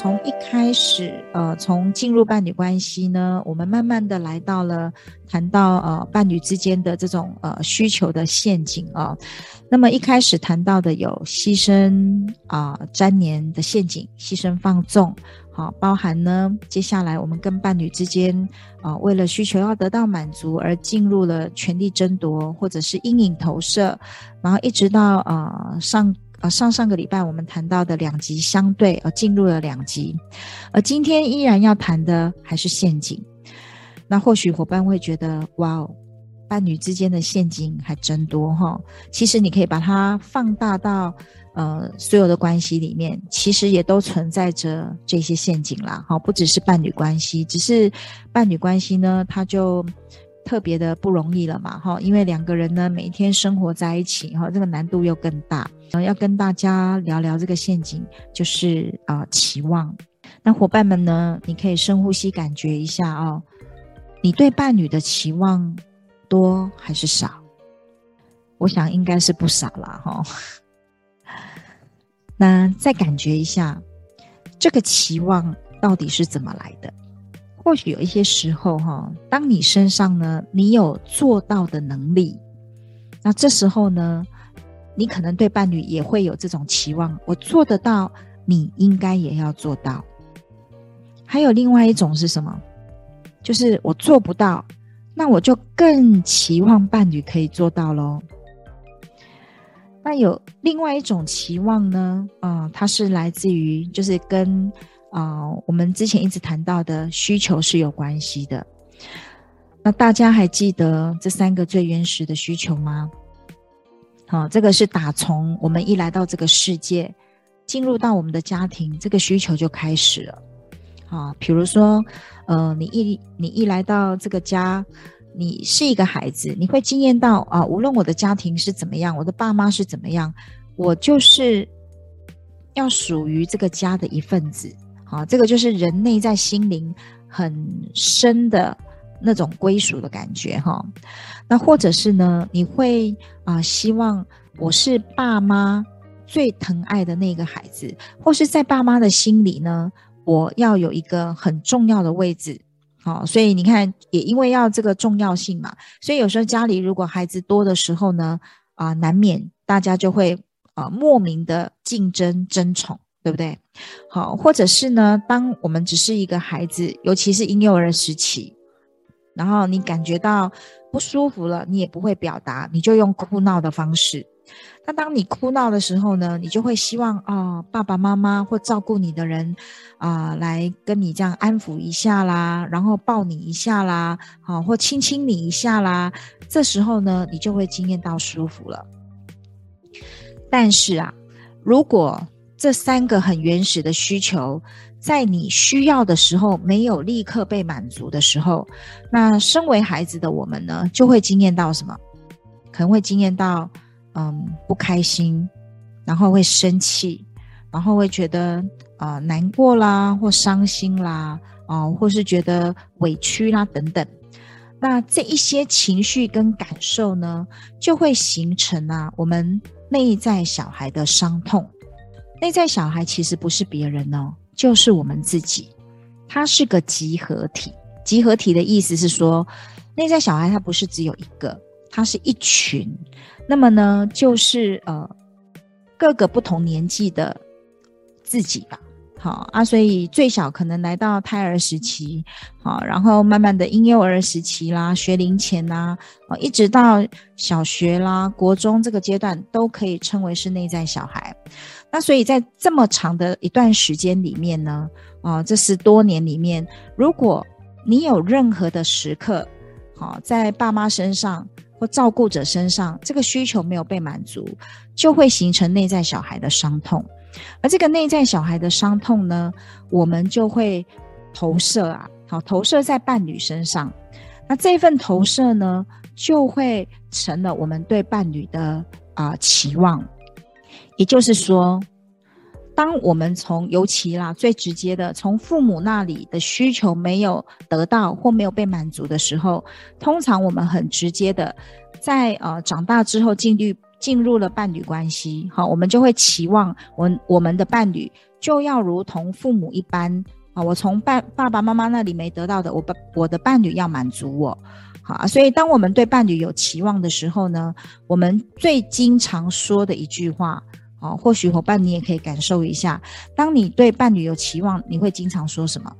从一开始，呃，从进入伴侣关系呢，我们慢慢的来到了谈到呃伴侣之间的这种呃需求的陷阱啊、那么一开始谈到的有牺牲啊、粘黏的陷阱，牺牲放纵，好、包含呢接下来我们跟伴侣之间啊、呃，为了需求要得到满足而进入了权力争夺或者是阴影投射，然后一直到呃上。啊，上上个礼拜我们谈到的两极相对，而进入了两极，而今天依然要谈的还是陷阱。那或许伙伴会觉得，哇哦，伴侣之间的陷阱还真多哈。其实你可以把它放大到呃所有的关系里面，其实也都存在着这些陷阱啦。好，不只是伴侣关系，只是伴侣关系呢，它就。特别的不容易了嘛，哈，因为两个人呢每天生活在一起，哈，这个难度又更大。要跟大家聊聊这个陷阱，就是啊、期望。那伙伴们呢，你可以深呼吸，感觉一下哦，你对伴侣的期望多还是少？我想应该是不少了，哈。那再感觉一下，这个期望到底是怎么来的？或许有一些时候，哈，当你身上呢，你有做到的能力，那这时候呢，你可能对伴侣也会有这种期望，我做得到，你应该也要做到。还有另外一种是什么？就是我做不到，那我就更期望伴侣可以做到喽。那有另外一种期望呢，啊、它是来自于，就是跟。啊、我们之前一直谈到的需求是有关系的。那大家还记得这三个最原始的需求吗？好、这个是打从我们一来到这个世界，进入到我们的家庭，这个需求就开始了。啊、哦，比如说，呃，你一你一来到这个家，你是一个孩子，你会惊艳到啊，无论我的家庭是怎么样，我的爸妈是怎么样，我就是要属于这个家的一份子。啊，这个就是人内在心灵很深的那种归属的感觉哈。那或者是呢，你会啊、希望我是爸妈最疼爱的那个孩子，或是在爸妈的心里呢，我要有一个很重要的位置。好，所以你看，也因为要这个重要性嘛，所以有时候家里如果孩子多的时候呢，啊、难免大家就会啊、莫名的竞争争宠。对不对？好，或者是呢，当我们只是一个孩子，尤其是婴幼儿时期，然后你感觉到不舒服了，你也不会表达，你就用哭闹的方式。那当你哭闹的时候呢，你就会希望啊、哦，爸爸妈妈或照顾你的人啊、呃，来跟你这样安抚一下啦，然后抱你一下啦，好，或亲亲你一下啦。这时候呢，你就会经验到舒服了。但是啊，如果这三个很原始的需求，在你需要的时候没有立刻被满足的时候，那身为孩子的我们呢，就会经验到什么？可能会经验到，嗯，不开心，然后会生气，然后会觉得啊、呃、难过啦，或伤心啦，啊、或是觉得委屈啦等等。那这一些情绪跟感受呢，就会形成啊我们内在小孩的伤痛。内在小孩其实不是别人哦，就是我们自己。它是个集合体。集合体的意思是说，内在小孩它不是只有一个，它是一群。那么呢，就是呃各个不同年纪的自己吧。好啊，所以最小可能来到胎儿时期，好，然后慢慢的婴幼儿时期啦，学龄前呐，啊，一直到小学啦、国中这个阶段，都可以称为是内在小孩。那所以在这么长的一段时间里面呢，啊，这十多年里面，如果你有任何的时刻，好，在爸妈身上或照顾者身上，这个需求没有被满足，就会形成内在小孩的伤痛。而这个内在小孩的伤痛呢，我们就会投射啊，好，投射在伴侣身上。那这份投射呢，就会成了我们对伴侣的啊、期望。也就是说，当我们从尤其啦最直接的从父母那里的需求没有得到或没有被满足的时候，通常我们很直接的在呃长大之后进入进入了伴侣关系，好，我们就会期望我我们的伴侣就要如同父母一般啊，我从爸爸爸妈妈那里没得到的，我我的伴侣要满足我，好，所以当我们对伴侣有期望的时候呢，我们最经常说的一句话。哦，或许伙伴你也可以感受一下，当你对伴侣有期望，你会经常说什么？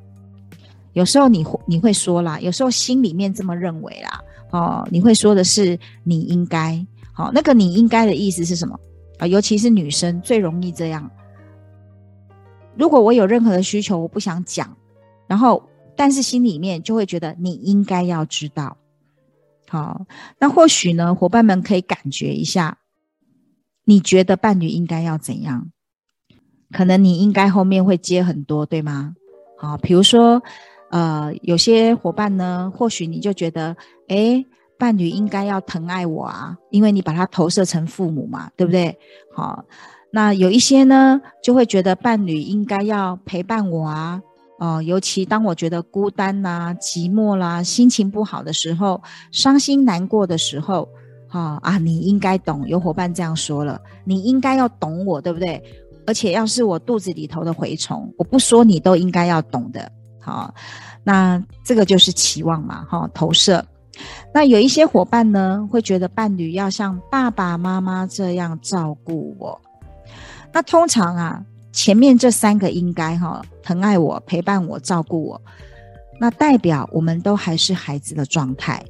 有时候你你会说啦，有时候心里面这么认为啦。哦，你会说的是你应该，哦，那个你应该的意思是什么？啊，尤其是女生最容易这样。如果我有任何的需求，我不想讲，然后但是心里面就会觉得你应该要知道。好、那或许呢，伙伴们可以感觉一下。你觉得伴侣应该要怎样？可能你应该后面会接很多，对吗？好，比如说，呃，有些伙伴呢，或许你就觉得，诶，伴侣应该要疼爱我啊，因为你把他投射成父母嘛，对不对？好，那有一些呢，就会觉得伴侣应该要陪伴我啊，哦、尤其当我觉得孤单啦、寂寞啦、心情不好的时候、伤心难过的时候。哈啊，你应该懂。有伙伴这样说了，你应该要懂我，对不对？而且要是我肚子里头的蛔虫，我不说你都应该要懂的。好，那这个就是期望嘛，哈，投射。那有一些伙伴呢，会觉得伴侣要像爸爸妈妈这样照顾我。那通常啊，前面这三个应该哈，疼爱我、陪伴我、照顾我，那代表我们都还是孩子的状态。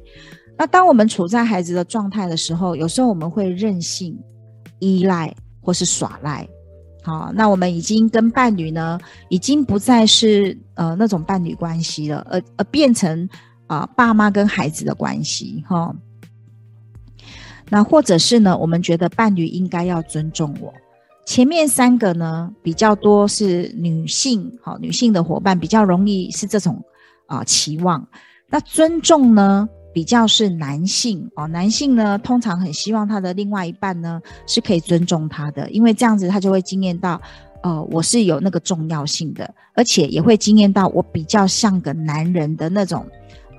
那当我们处在孩子的状态的时候，有时候我们会任性、依赖或是耍赖。好，那我们已经跟伴侣呢，已经不再是呃那种伴侣关系了，而而变成啊、爸妈跟孩子的关系。哈，那或者是呢，我们觉得伴侣应该要尊重我。前面三个呢，比较多是女性，好，女性的伙伴比较容易是这种啊、期望。那尊重呢？比较是男性哦，男性呢通常很希望他的另外一半呢是可以尊重他的，因为这样子他就会经验到，呃，我是有那个重要性的，而且也会经验到我比较像个男人的那种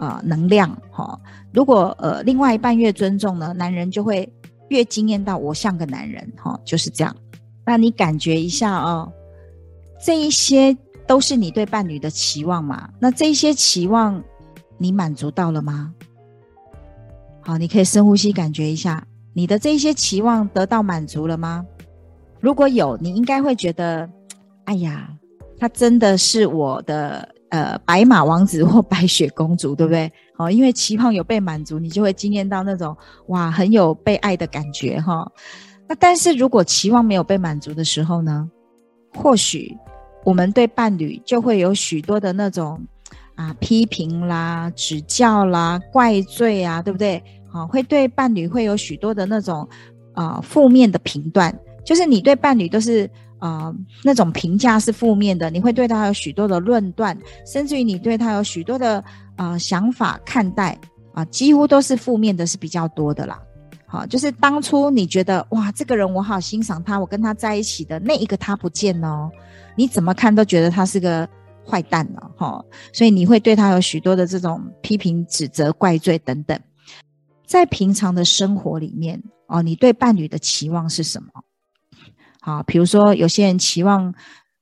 呃能量哈、哦。如果呃另外一半越尊重呢，男人就会越惊艳到我像个男人哈、哦，就是这样。那你感觉一下哦，这一些都是你对伴侣的期望嘛？那这一些期望你满足到了吗？好，你可以深呼吸，感觉一下你的这些期望得到满足了吗？如果有，你应该会觉得，哎呀，他真的是我的呃白马王子或白雪公主，对不对？哦，因为期望有被满足，你就会惊艳到那种哇，很有被爱的感觉哈。那但是如果期望没有被满足的时候呢？或许我们对伴侣就会有许多的那种。啊，批评啦、指教啦、怪罪啊，对不对？好、啊，会对伴侣会有许多的那种啊负面的评断，就是你对伴侣都是啊那种评价是负面的，你会对他有许多的论断，甚至于你对他有许多的啊想法看待啊，几乎都是负面的，是比较多的啦。好、就是当初你觉得哇，这个人我好欣赏他，我跟他在一起的那一个他不见哦，你怎么看都觉得他是个。坏蛋了，哈，所以你会对他有许多的这种批评、指责、怪罪等等。在平常的生活里面，哦，你对伴侣的期望是什么？好，比如说有些人期望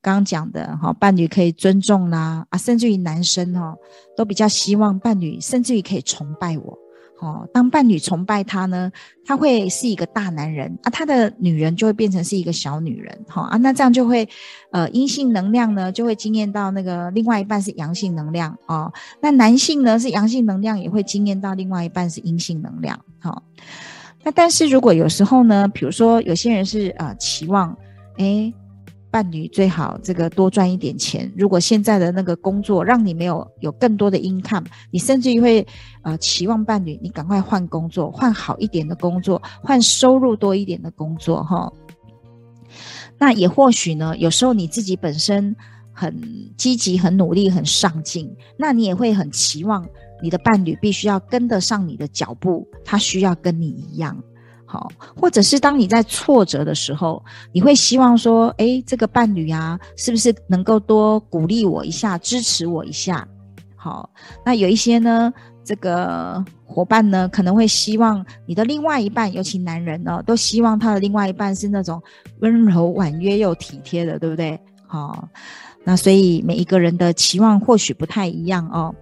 刚刚讲的，哈，伴侣可以尊重啦，啊，甚至于男生哈，都比较希望伴侣甚至于可以崇拜我。哦，当伴侣崇拜他呢，他会是一个大男人啊，他的女人就会变成是一个小女人，哈、哦、啊，那这样就会，呃，阴性能量呢就会惊艳到那个另外一半是阳性能量哦，那男性呢是阳性能量，也会惊艳到另外一半是阴性能量，好、那但是如果有时候呢，比如说有些人是呃期望，诶伴侣最好这个多赚一点钱。如果现在的那个工作让你没有有更多的 income，你甚至于会呃期望伴侣你赶快换工作，换好一点的工作，换收入多一点的工作哈。那也或许呢，有时候你自己本身很积极、很努力、很上进，那你也会很期望你的伴侣必须要跟得上你的脚步，他需要跟你一样。好，或者是当你在挫折的时候，你会希望说，诶，这个伴侣啊，是不是能够多鼓励我一下，支持我一下？好，那有一些呢，这个伙伴呢，可能会希望你的另外一半，尤其男人呢，都希望他的另外一半是那种温柔婉约又体贴的，对不对？好，那所以每一个人的期望或许不太一样哦。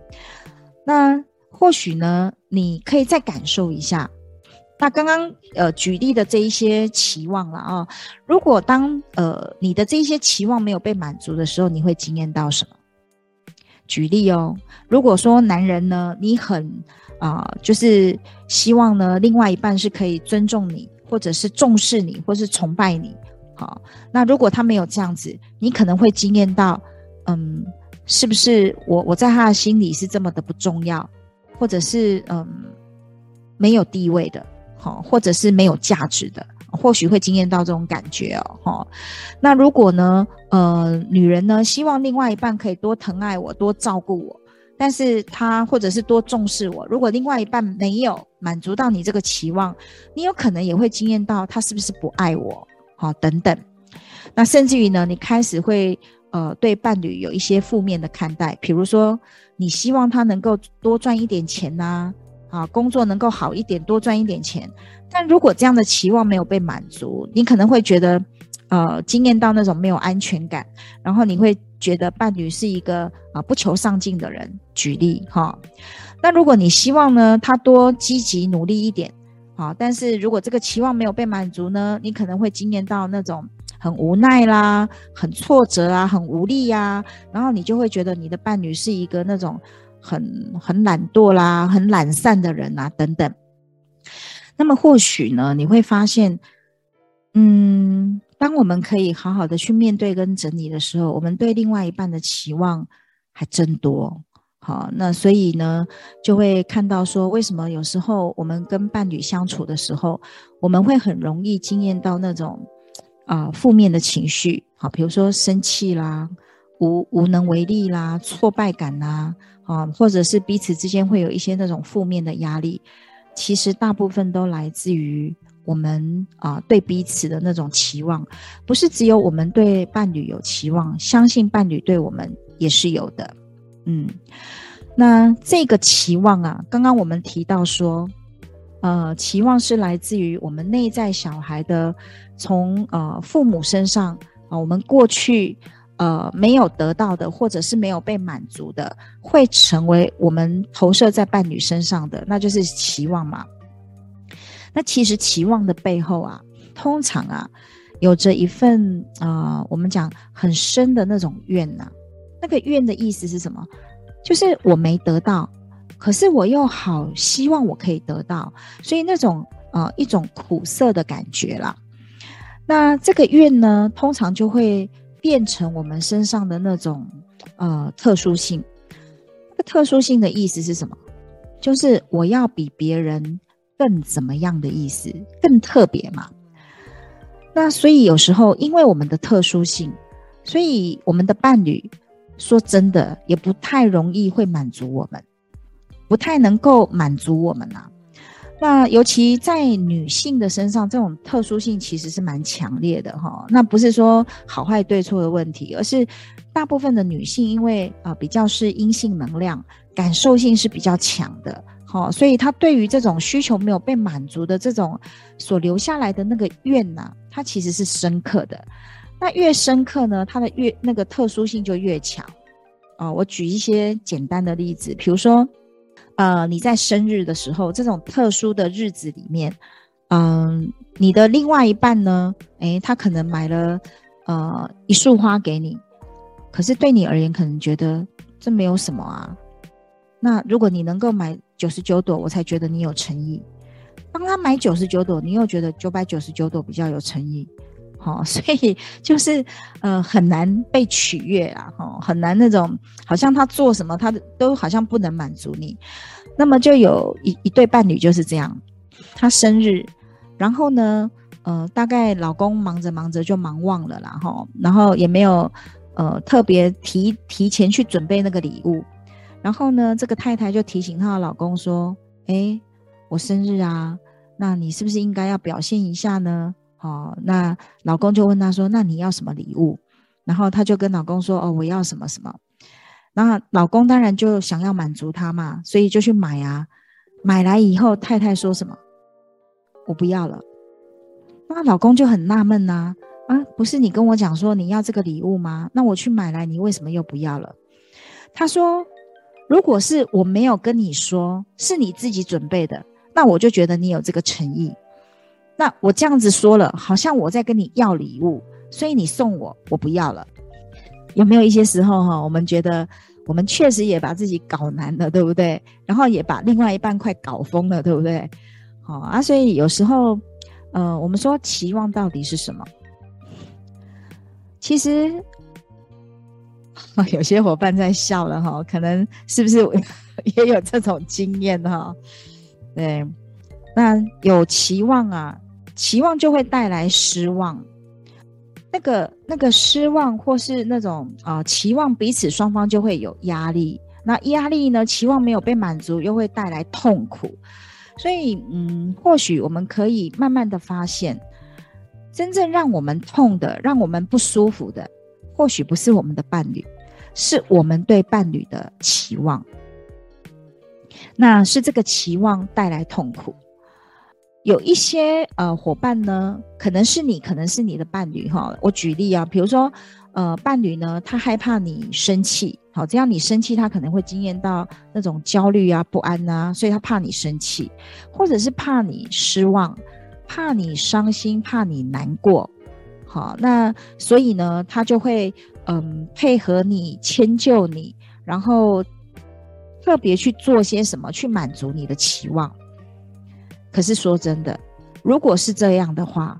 那或许呢，你可以再感受一下。那刚刚呃举例的这一些期望了啊，如果当呃你的这一些期望没有被满足的时候，你会惊艳到什么？举例哦，如果说男人呢，你很啊、就是希望呢，另外一半是可以尊重你，或者是重视你，或是崇拜你，好，那如果他没有这样子，你可能会惊艳到，嗯，是不是我我在他的心里是这么的不重要，或者是嗯没有地位的。好，或者是没有价值的，或许会经验到这种感觉哦。哈，那如果呢，呃，女人呢，希望另外一半可以多疼爱我，多照顾我，但是她或者是多重视我。如果另外一半没有满足到你这个期望，你有可能也会经验到他是不是不爱我？好，等等。那甚至于呢，你开始会呃对伴侣有一些负面的看待，比如说你希望他能够多赚一点钱呐、啊。工作能够好一点，多赚一点钱。但如果这样的期望没有被满足，你可能会觉得，呃，惊艳到那种没有安全感，然后你会觉得伴侣是一个啊不求上进的人。举例哈，那如果你希望呢，他多积极努力一点，好，但是如果这个期望没有被满足呢，你可能会惊艳到那种很无奈啦、很挫折啊、很无力呀，然后你就会觉得你的伴侣是一个那种。很很懒惰啦，很懒散的人啊，等等。那么或许呢，你会发现，嗯，当我们可以好好的去面对跟整理的时候，我们对另外一半的期望还真多。好，那所以呢，就会看到说，为什么有时候我们跟伴侣相处的时候，我们会很容易经验到那种啊、呃、负面的情绪。好，比如说生气啦，无无能为力啦，挫败感啦。啊，或者是彼此之间会有一些那种负面的压力，其实大部分都来自于我们啊对彼此的那种期望，不是只有我们对伴侣有期望，相信伴侣对我们也是有的。嗯，那这个期望啊，刚刚我们提到说，呃，期望是来自于我们内在小孩的，从呃父母身上啊，我们过去。呃，没有得到的，或者是没有被满足的，会成为我们投射在伴侣身上的，那就是期望嘛。那其实期望的背后啊，通常啊，有着一份啊、我们讲很深的那种怨呐、那个怨的意思是什么？就是我没得到，可是我又好希望我可以得到，所以那种呃一种苦涩的感觉啦。那这个怨呢，通常就会。变成我们身上的那种呃特殊性，那个特殊性的意思是什么？就是我要比别人更怎么样的意思，更特别嘛。那所以有时候因为我们的特殊性，所以我们的伴侣说真的也不太容易会满足我们，不太能够满足我们啊。那尤其在女性的身上，这种特殊性其实是蛮强烈的哈。那不是说好坏对错的问题，而是大部分的女性因为啊、比较是阴性能量，感受性是比较强的，好，所以她对于这种需求没有被满足的这种所留下来的那个怨呐、啊，它其实是深刻的。那越深刻呢，它的越那个特殊性就越强。啊，我举一些简单的例子，比如说。呃，你在生日的时候，这种特殊的日子里面，嗯、你的另外一半呢，诶，他可能买了呃一束花给你，可是对你而言，可能觉得这没有什么啊。那如果你能够买九十九朵，我才觉得你有诚意。当他买九十九朵，你又觉得九百九十九朵比较有诚意。哦，所以就是呃很难被取悦啊，哈，很难那种好像他做什么他都好像不能满足你。那么就有一一对伴侣就是这样，他生日，然后呢，呃，大概老公忙着忙着就忙忘了啦，哈，然后也没有呃特别提提前去准备那个礼物，然后呢，这个太太就提醒她的老公说：“诶，我生日啊，那你是不是应该要表现一下呢？”哦，那老公就问他说：“那你要什么礼物？”然后她就跟老公说：“哦，我要什么什么。”那老公当然就想要满足他嘛，所以就去买啊。买来以后，太太说什么？“我不要了。”那老公就很纳闷呐，啊，不是你跟我讲说你要这个礼物吗？那我去买来，你为什么又不要了？他说：“如果是我没有跟你说，是你自己准备的，那我就觉得你有这个诚意。”那我这样子说了，好像我在跟你要礼物，所以你送我，我不要了。有没有一些时候哈，我们觉得我们确实也把自己搞难了，对不对？然后也把另外一半快搞疯了，对不对？好啊，所以有时候，呃，我们说期望到底是什么？其实，有些伙伴在笑了哈，可能是不是 也有这种经验哈？对，那有期望啊。期望就会带来失望，那个那个失望或是那种啊、期望，彼此双方就会有压力。那压力呢？期望没有被满足，又会带来痛苦。所以，嗯，或许我们可以慢慢的发现，真正让我们痛的、让我们不舒服的，或许不是我们的伴侣，是我们对伴侣的期望。那是这个期望带来痛苦。有一些呃伙伴呢，可能是你，可能是你的伴侣哈。我举例啊，比如说呃伴侣呢，他害怕你生气，好，这样你生气，他可能会经验到那种焦虑啊、不安啊，所以他怕你生气，或者是怕你失望，怕你伤心，怕你难过，好，那所以呢，他就会嗯配合你，迁就你，然后特别去做些什么去满足你的期望。可是说真的，如果是这样的话，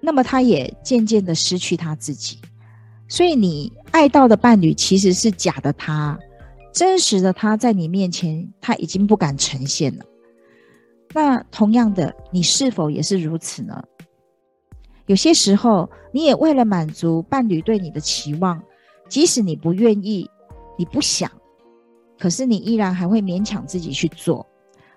那么他也渐渐的失去他自己。所以你爱到的伴侣其实是假的他，真实的他在你面前他已经不敢呈现了。那同样的，你是否也是如此呢？有些时候，你也为了满足伴侣对你的期望，即使你不愿意，你不想，可是你依然还会勉强自己去做。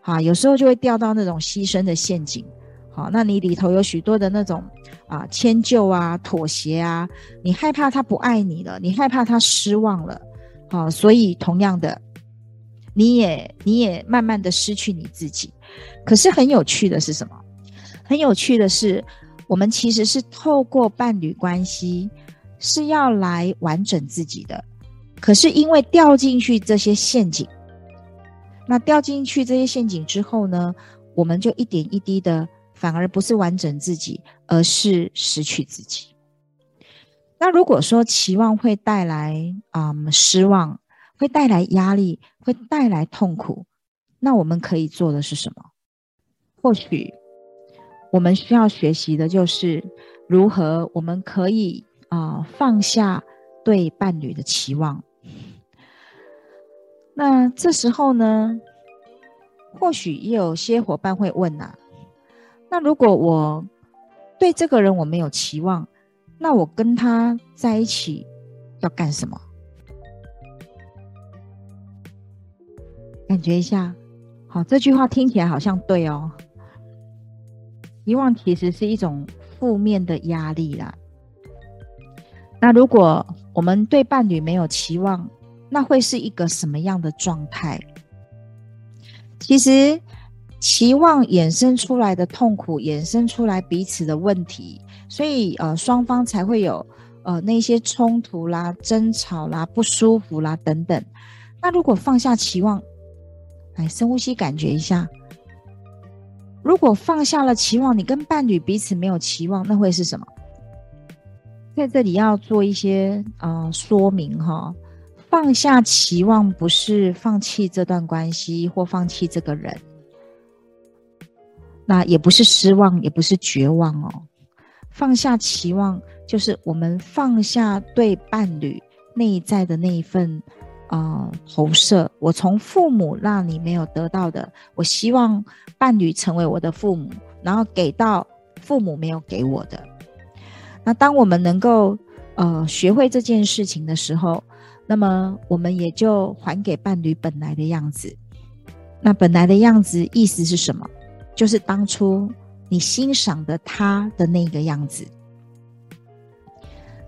啊，有时候就会掉到那种牺牲的陷阱。好，那你里头有许多的那种啊迁就啊妥协啊，你害怕他不爱你了，你害怕他失望了。好，所以同样的，你也你也慢慢的失去你自己。可是很有趣的是什么？很有趣的是，我们其实是透过伴侣关系是要来完整自己的，可是因为掉进去这些陷阱。那掉进去这些陷阱之后呢，我们就一点一滴的，反而不是完整自己，而是失去自己。那如果说期望会带来嗯失望，会带来压力，会带来痛苦，那我们可以做的是什么？或许我们需要学习的就是如何我们可以啊、放下对伴侣的期望。那这时候呢，或许也有些伙伴会问呐、啊，那如果我对这个人我没有期望，那我跟他在一起要干什么？感觉一下，好，这句话听起来好像对哦。遗忘其实是一种负面的压力啦。那如果我们对伴侣没有期望，那会是一个什么样的状态？其实，期望衍生出来的痛苦，衍生出来彼此的问题，所以呃，双方才会有呃那些冲突啦、争吵啦、不舒服啦等等。那如果放下期望，来深呼吸，感觉一下。如果放下了期望，你跟伴侣彼此没有期望，那会是什么？在这里要做一些呃说明哈。放下期望不是放弃这段关系或放弃这个人，那也不是失望，也不是绝望哦。放下期望，就是我们放下对伴侣内在的那一份呃投射。我从父母那里没有得到的，我希望伴侣成为我的父母，然后给到父母没有给我的。那当我们能够呃学会这件事情的时候，那么我们也就还给伴侣本来的样子。那本来的样子意思是什么？就是当初你欣赏的他的那个样子。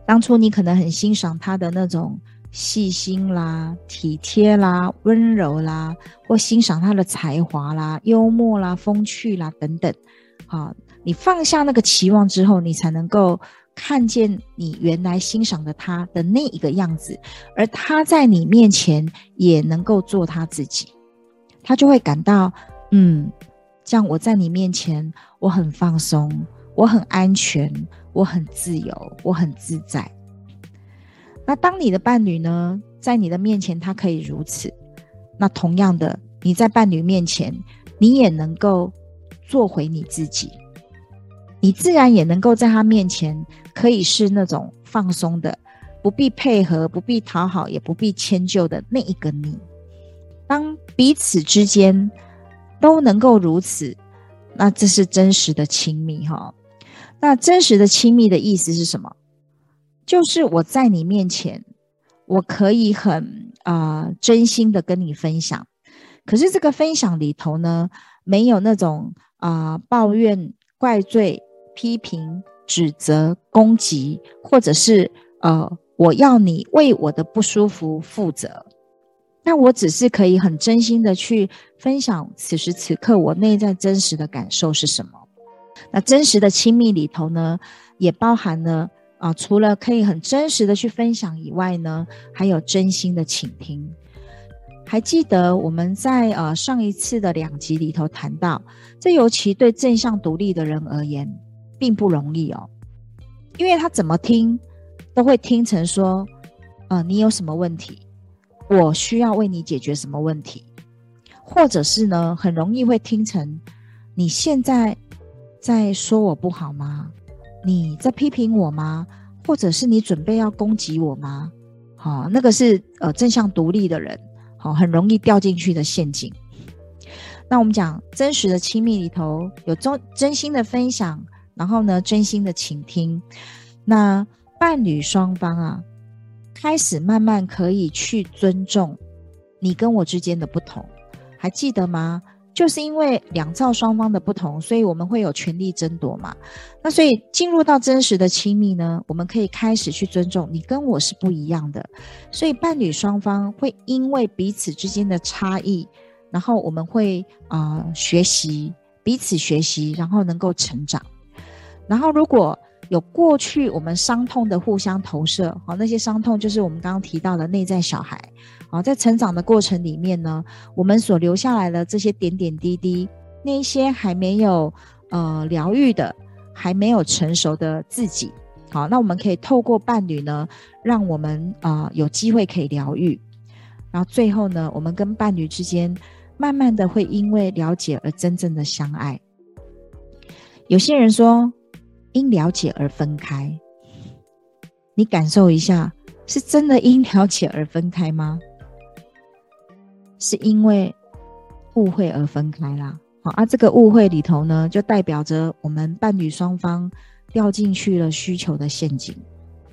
当初你可能很欣赏他的那种细心啦、体贴啦、温柔啦，或欣赏他的才华啦、幽默啦、风趣啦等等。好，你放下那个期望之后，你才能够。看见你原来欣赏的他的那一个样子，而他在你面前也能够做他自己，他就会感到，嗯，这样我在你面前我很放松，我很安全，我很自由，我很自在。那当你的伴侣呢，在你的面前他可以如此，那同样的，你在伴侣面前，你也能够做回你自己。你自然也能够在他面前，可以是那种放松的，不必配合，不必讨好，也不必迁就的那一个你。当彼此之间都能够如此，那这是真实的亲密哈。那真实的亲密的意思是什么？就是我在你面前，我可以很啊、真心的跟你分享，可是这个分享里头呢，没有那种啊、抱怨、怪罪。批评、指责、攻击，或者是呃，我要你为我的不舒服负责。那我只是可以很真心的去分享此时此刻我内在真实的感受是什么。那真实的亲密里头呢，也包含了啊、除了可以很真实的去分享以外呢，还有真心的倾听。还记得我们在呃上一次的两集里头谈到，这尤其对正向独立的人而言。并不容易哦，因为他怎么听都会听成说，呃，你有什么问题？我需要为你解决什么问题？或者是呢，很容易会听成你现在在说我不好吗？你在批评我吗？或者是你准备要攻击我吗？好、那个是呃正向独立的人，好、很容易掉进去的陷阱。那我们讲真实的亲密里头有真真心的分享。然后呢，真心的倾听，那伴侣双方啊，开始慢慢可以去尊重你跟我之间的不同，还记得吗？就是因为两造双方的不同，所以我们会有权力争夺嘛。那所以进入到真实的亲密呢，我们可以开始去尊重你跟我是不一样的，所以伴侣双方会因为彼此之间的差异，然后我们会啊、学习彼此学习，然后能够成长。然后，如果有过去我们伤痛的互相投射，好，那些伤痛就是我们刚刚提到的内在小孩，好，在成长的过程里面呢，我们所留下来的这些点点滴滴，那一些还没有呃疗愈的，还没有成熟的自己，好，那我们可以透过伴侣呢，让我们啊、有机会可以疗愈，然后最后呢，我们跟伴侣之间慢慢的会因为了解而真正的相爱。有些人说。因了解而分开，你感受一下，是真的因了解而分开吗？是因为误会而分开啦。好啊，这个误会里头呢，就代表着我们伴侣双方掉进去了需求的陷阱。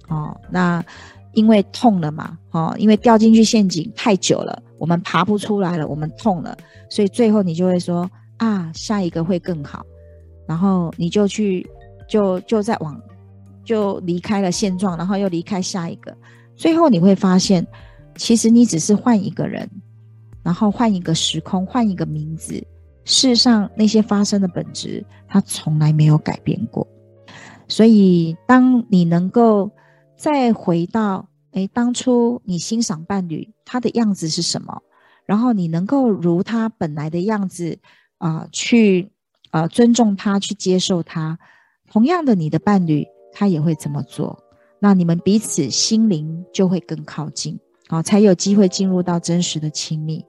哦，那因为痛了嘛，哦，因为掉进去陷阱太久了，我们爬不出来了，我们痛了，所以最后你就会说啊，下一个会更好，然后你就去。就就在往，就离开了现状，然后又离开下一个，最后你会发现，其实你只是换一个人，然后换一个时空，换一个名字，世上那些发生的本质，它从来没有改变过。所以，当你能够再回到，诶，当初你欣赏伴侣他的样子是什么，然后你能够如他本来的样子啊、去啊、尊重他，去接受他。同样的，你的伴侣他也会这么做，那你们彼此心灵就会更靠近，好，才有机会进入到真实的亲密。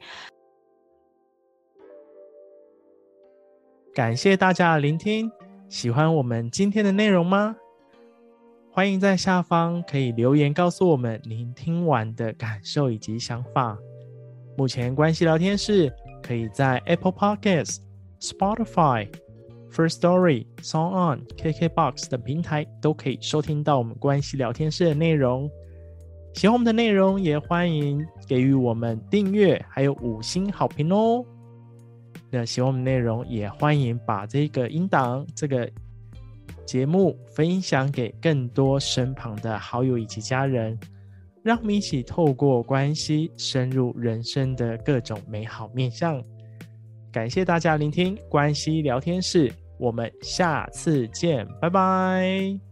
感谢大家的聆听，喜欢我们今天的内容吗？欢迎在下方可以留言告诉我们您听完的感受以及想法。目前关系聊天室可以在 Apple Podcasts、Spotify、First Story、Song On、KKBox 等平台都可以收听到我们关系聊天室的内容。喜欢我们的内容，也欢迎给予我们订阅，还有五星好评哦。那喜欢我们内容，也欢迎把这个音档、这个节目分享给更多身旁的好友以及家人。让我们一起透过关系深入人生的各种美好面向。感谢大家聆听关系聊天室，我们下次见，拜拜。